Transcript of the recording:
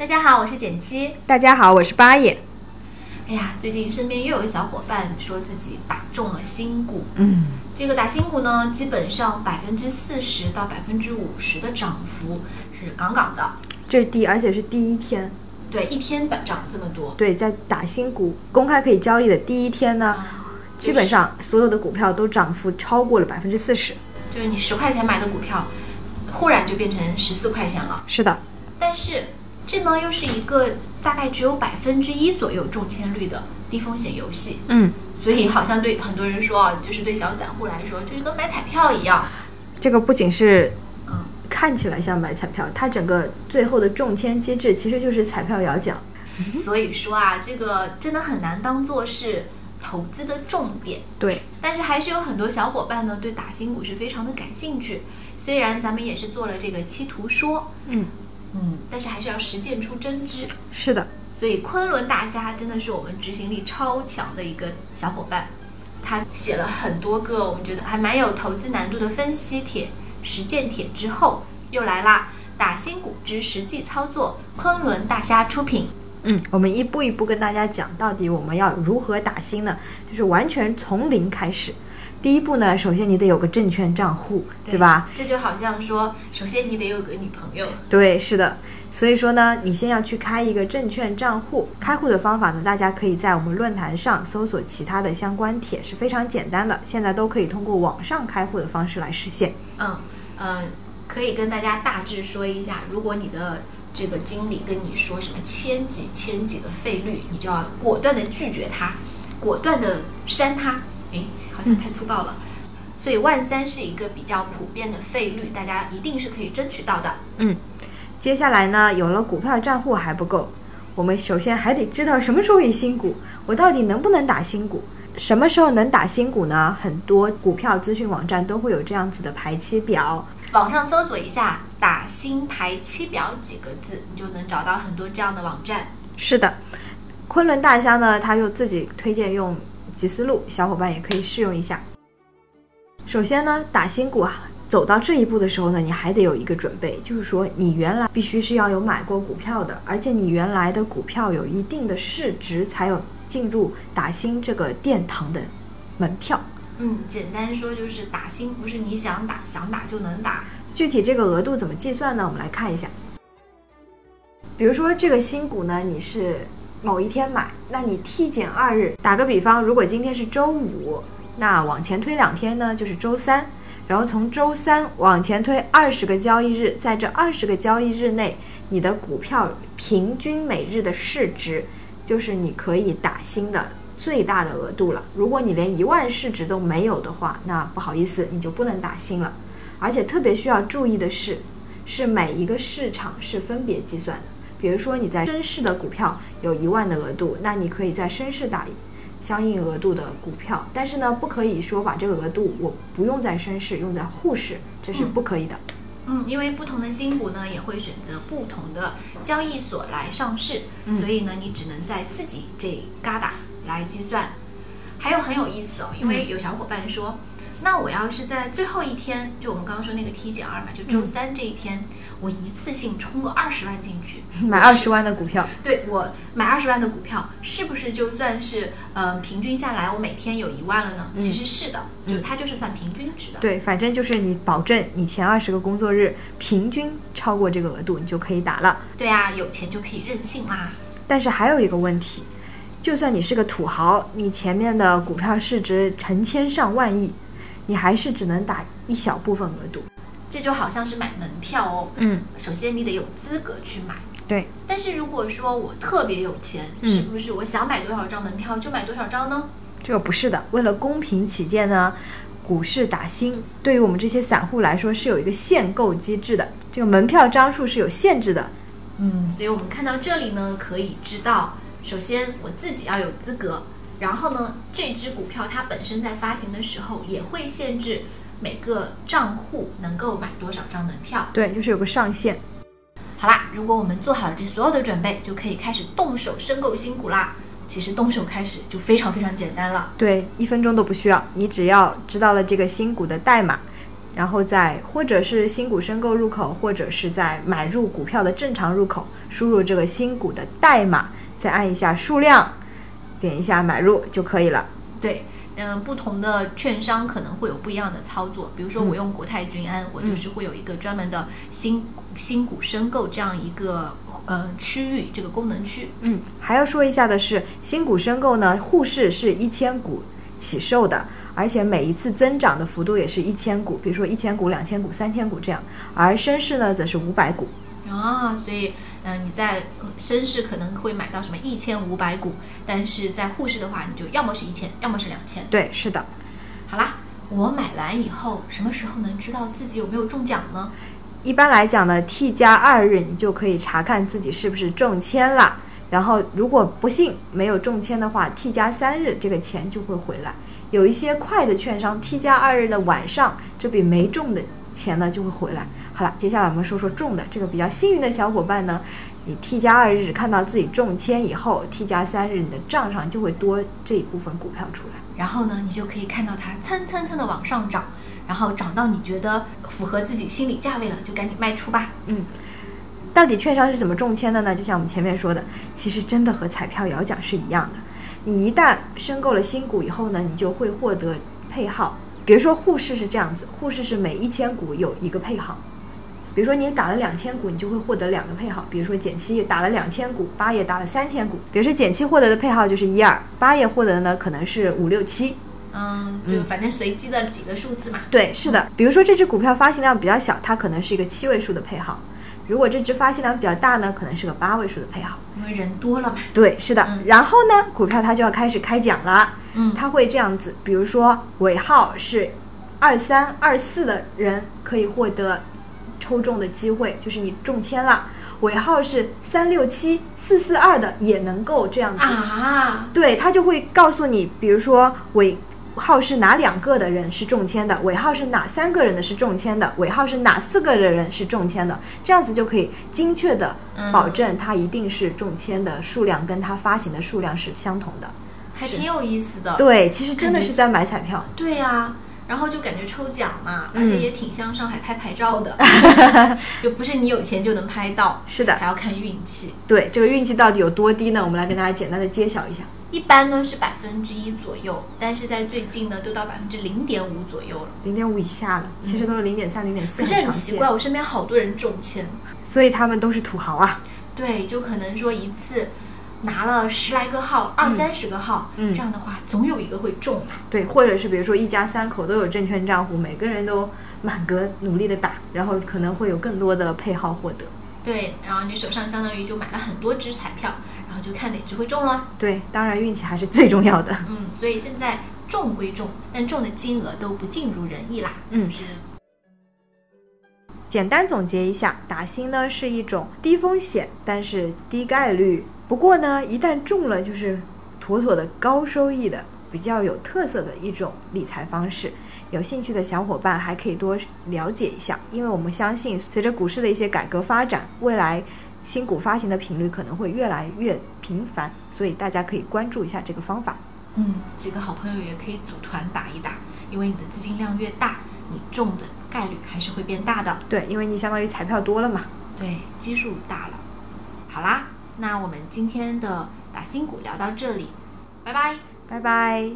大家好，我是简七。大家好，我是八爷。哎呀，最近身边又有小伙伴说自己打中了新股。嗯，这个打新股呢，基本上百分之四十到百分之五十的涨幅是杠杠的。这是第，而且是第一天。对，一天涨涨这么多。对，在打新股公开可以交易的第一天呢，基本上所有的股票都涨幅超过了百分之四十。就是你十块钱买的股票，忽然就变成十四块钱了。是的，但是这呢又是一个大概只有百分之一左右中签率的低风险游戏。嗯，所以好像对很多人说啊，就是对小散户来说，就是跟买彩票一样。这个不仅是嗯，看起来像买彩票，它整个最后的中签机制其实就是彩票摇奖。所以说啊，这个真的很难当做是投资的重点。对，但是还是有很多小伙伴呢，对打新股是非常的感兴趣。虽然咱们也是做了这个期图说，嗯嗯，但是还是要实践出真知。是的，所以昆仑大虾真的是我们执行力超强的一个小伙伴，他写了很多个我们觉得还蛮有投资难度的分析帖、实践帖之后，又来啦！打新股之实际操作，昆仑大虾出品。嗯，我们一步一步跟大家讲，到底我们要如何打新呢？就是完全从零开始。第一步呢，首先你得有个证券账户，对吧？？这就好像说，首先你得有个女朋友，对，是的。所以说呢，你先要去开一个证券账户。开户的方法呢，大家可以在我们论坛上搜索其他的相关帖，是非常简单的。现在都可以通过网上开户的方式来实现。嗯嗯，可以跟大家大致说一下，如果你的这个经理跟你说什么千几千几的费率，你就要果断的拒绝他，果断的删他。诶，好像太粗暴了。所以万三是一个比较普遍的费率，大家一定是可以争取到的。嗯，接下来呢，有了股票账户还不够，我们首先还得知道什么时候有新股，我到底能不能打新股？什么时候能打新股呢？很多股票资讯网站都会有这样子的排期表。网上搜索一下“打新排期表”几个字，你就能找到很多这样的网站。是的，昆仑大虾呢，他又自己推荐用吉思路，小伙伴也可以试用一下。首先呢，打新股啊，走到这一步的时候呢，你还得有一个准备，就是说你原来必须是要有买过股票的，而且你原来的股票有一定的市值，才有进入打新这个殿堂的门票。嗯，简单说就是打新不是你想打想打就能打。具体这个额度怎么计算呢？我们来看一下。比如说这个新股呢，你是某一天买，那你 T 减二日，打个比方，如果今天是周五，那往前推两天呢，就是周三，然后从周三往前推二十个交易日，在这二十个交易日内，你的股票平均每日的市值，就是你可以打新的最大的额度了。如果你连一万市值都没有的话，那不好意思，你就不能打新了。而且特别需要注意的是，是每一个市场是分别计算的。比如说你在深市的股票有一万的额度，那你可以在深市打相应额度的股票，但是呢，不可以说把这个额度我不用在深市，用在沪市，这是不可以的。嗯，因为不同的新股呢，也会选择不同的交易所来上市，嗯所以呢，你只能在自己这旮瘩来计算。还有很有意思哦，因为有小伙伴说，那我要是在最后一天，就我们刚刚说那个 T 减二嘛，就周三这一天，我一次性充个二十万进去，买二十万的股票，对我买二十万的股票，是不是就算是嗯、呃平均下来我每天有一万了呢？嗯其实是的，就它就是算平均值的。对，反正就是你保证你前二十个工作日平均超过这个额度，你就可以打了。对啊，有钱就可以任性啦。但是还有一个问题，就算你是个土豪，你前面的股票市值成千上万亿，你还是只能打一小部分额度。这就好像是买门票哦。嗯，首先你得有资格去买，对，但是如果说我特别有钱，嗯是不是我想买多少张门票就买多少张呢？这个不是的。为了公平起见呢，股市打新对于我们这些散户来说是有一个限购机制的，这个门票张数是有限制的。嗯，所以我们看到这里呢，可以知道，首先我自己要有资格，然后呢，这只股票它本身在发行的时候也会限制每个账户能够买多少张门票。对，就是有个上限。好啦，如果我们做好了这所有的准备，就可以开始动手申购新股啦。其实动手开始就非常非常简单了。对，一分钟都不需要，你只要知道了这个新股的代码，然后在或者是新股申购入口，或者是在买入股票的正常入口，输入这个新股的代码，再按一下数量，点一下买入就可以了。对，嗯，不同的券商可能会有不一样的操作。比如说我用国泰君安，我就是会有一个专门的新新股申购这样一个呃区域，这个功能区。嗯，还要说一下的是，新股申购呢，沪市是一千股起售的，而且每一次增长的幅度也是一千股，比如说一千股、两千股、三千股这样，而深市呢则是五百股。啊，所以，嗯、你在呃深市可能会买到什么一千五百股，但是在沪市的话，你就要么是一千，要么是两千。对，是的。好啦，我买完以后，什么时候能知道自己有没有中奖呢？一般来讲呢，T 加二日你就可以查看自己是不是中签了。然后，如果不幸没有中签的话，T 加三日这个钱就会回来。有一些快的券商，T 加二日的晚上，这笔没中的钱呢就会回来。好了，接下来我们说说中的这个比较幸运的小伙伴呢，你 T 加二日看到自己中签以后，T 加三日你的账上就会多这一部分股票出来。然后呢，你就可以看到它蹭蹭蹭的往上涨，然后涨到你觉得符合自己心理价位了，就赶紧卖出吧。嗯，到底券商是怎么中签的呢？就像我们前面说的，其实真的和彩票摇奖是一样的。你一旦申购了新股以后呢，你就会获得配号。比如说沪市是这样子，沪市是每一千股有一个配号。比如说你打了两千股，你就会获得两个配号。比如说减七打了两千股，八也打了三千股。比如说减七获得的配号就是一二，八也获得的呢可能是五六七。嗯，就反正随机的几个数字嘛。对，是的。比如说这只股票发行量比较小，它可能是一个七位数的配号；如果这只发行量比较大呢，可能是个八位数的配号。因为人多了嘛。对，是的。嗯然后呢，股票它就要开始开奖了。嗯它会这样子，比如说尾号是二三二四的人可以获得抽中的机会，就是你中签了。尾号是三六七四四二的也能够这样子。啊，对，他就会告诉你，比如说尾号是哪两个的人是中签的，尾号是哪三个人的是中签的，尾号是哪四个的人是中签的，这样子就可以精确的嗯保证它一定是中签的数量跟它发行的数量是相同的。还挺有意思的。对，其实真的是在买彩票。对呀、然后就感觉抽奖嘛，嗯而且也挺像上海拍牌照的，就不是你有钱就能拍到，是的还，要看运气。对这个运气到底有多低呢？我们来跟大家简单的揭晓一下。一般呢是百分之一左右，但是在最近呢都到百分之零点五左右了。零点五以下了，其实都是零点三、零点四，可是很奇怪，我身边好多人中签，所以他们都是土豪啊。对，就可能说一次拿了十来个号，二三十个号，嗯这样的话总有一个会中。对，或者是比如说一家三口都有证券账户，每个人都满格努力的打，然后可能会有更多的配号获得。对，然后你手上相当于就买了很多只彩票，然后就看哪只会中了。对，当然运气还是最重要的。嗯，所以现在中归中，但中的金额都不尽如人意啦。嗯是简单总结一下，打新呢是一种低风险但是低概率，不过呢一旦中了就是妥妥的高收益的，比较有特色的一种理财方式。有兴趣的小伙伴还可以多了解一下，因为我们相信随着股市的一些改革发展，未来新股发行的频率可能会越来越频繁，所以大家可以关注一下这个方法。嗯，几个好朋友也可以组团打一打，因为你的资金量越大，你中的概率还是会变大的。对，因为你相当于彩票多了嘛。对，基数大了。好啦，那我们今天的打新股聊到这里，拜拜。拜拜。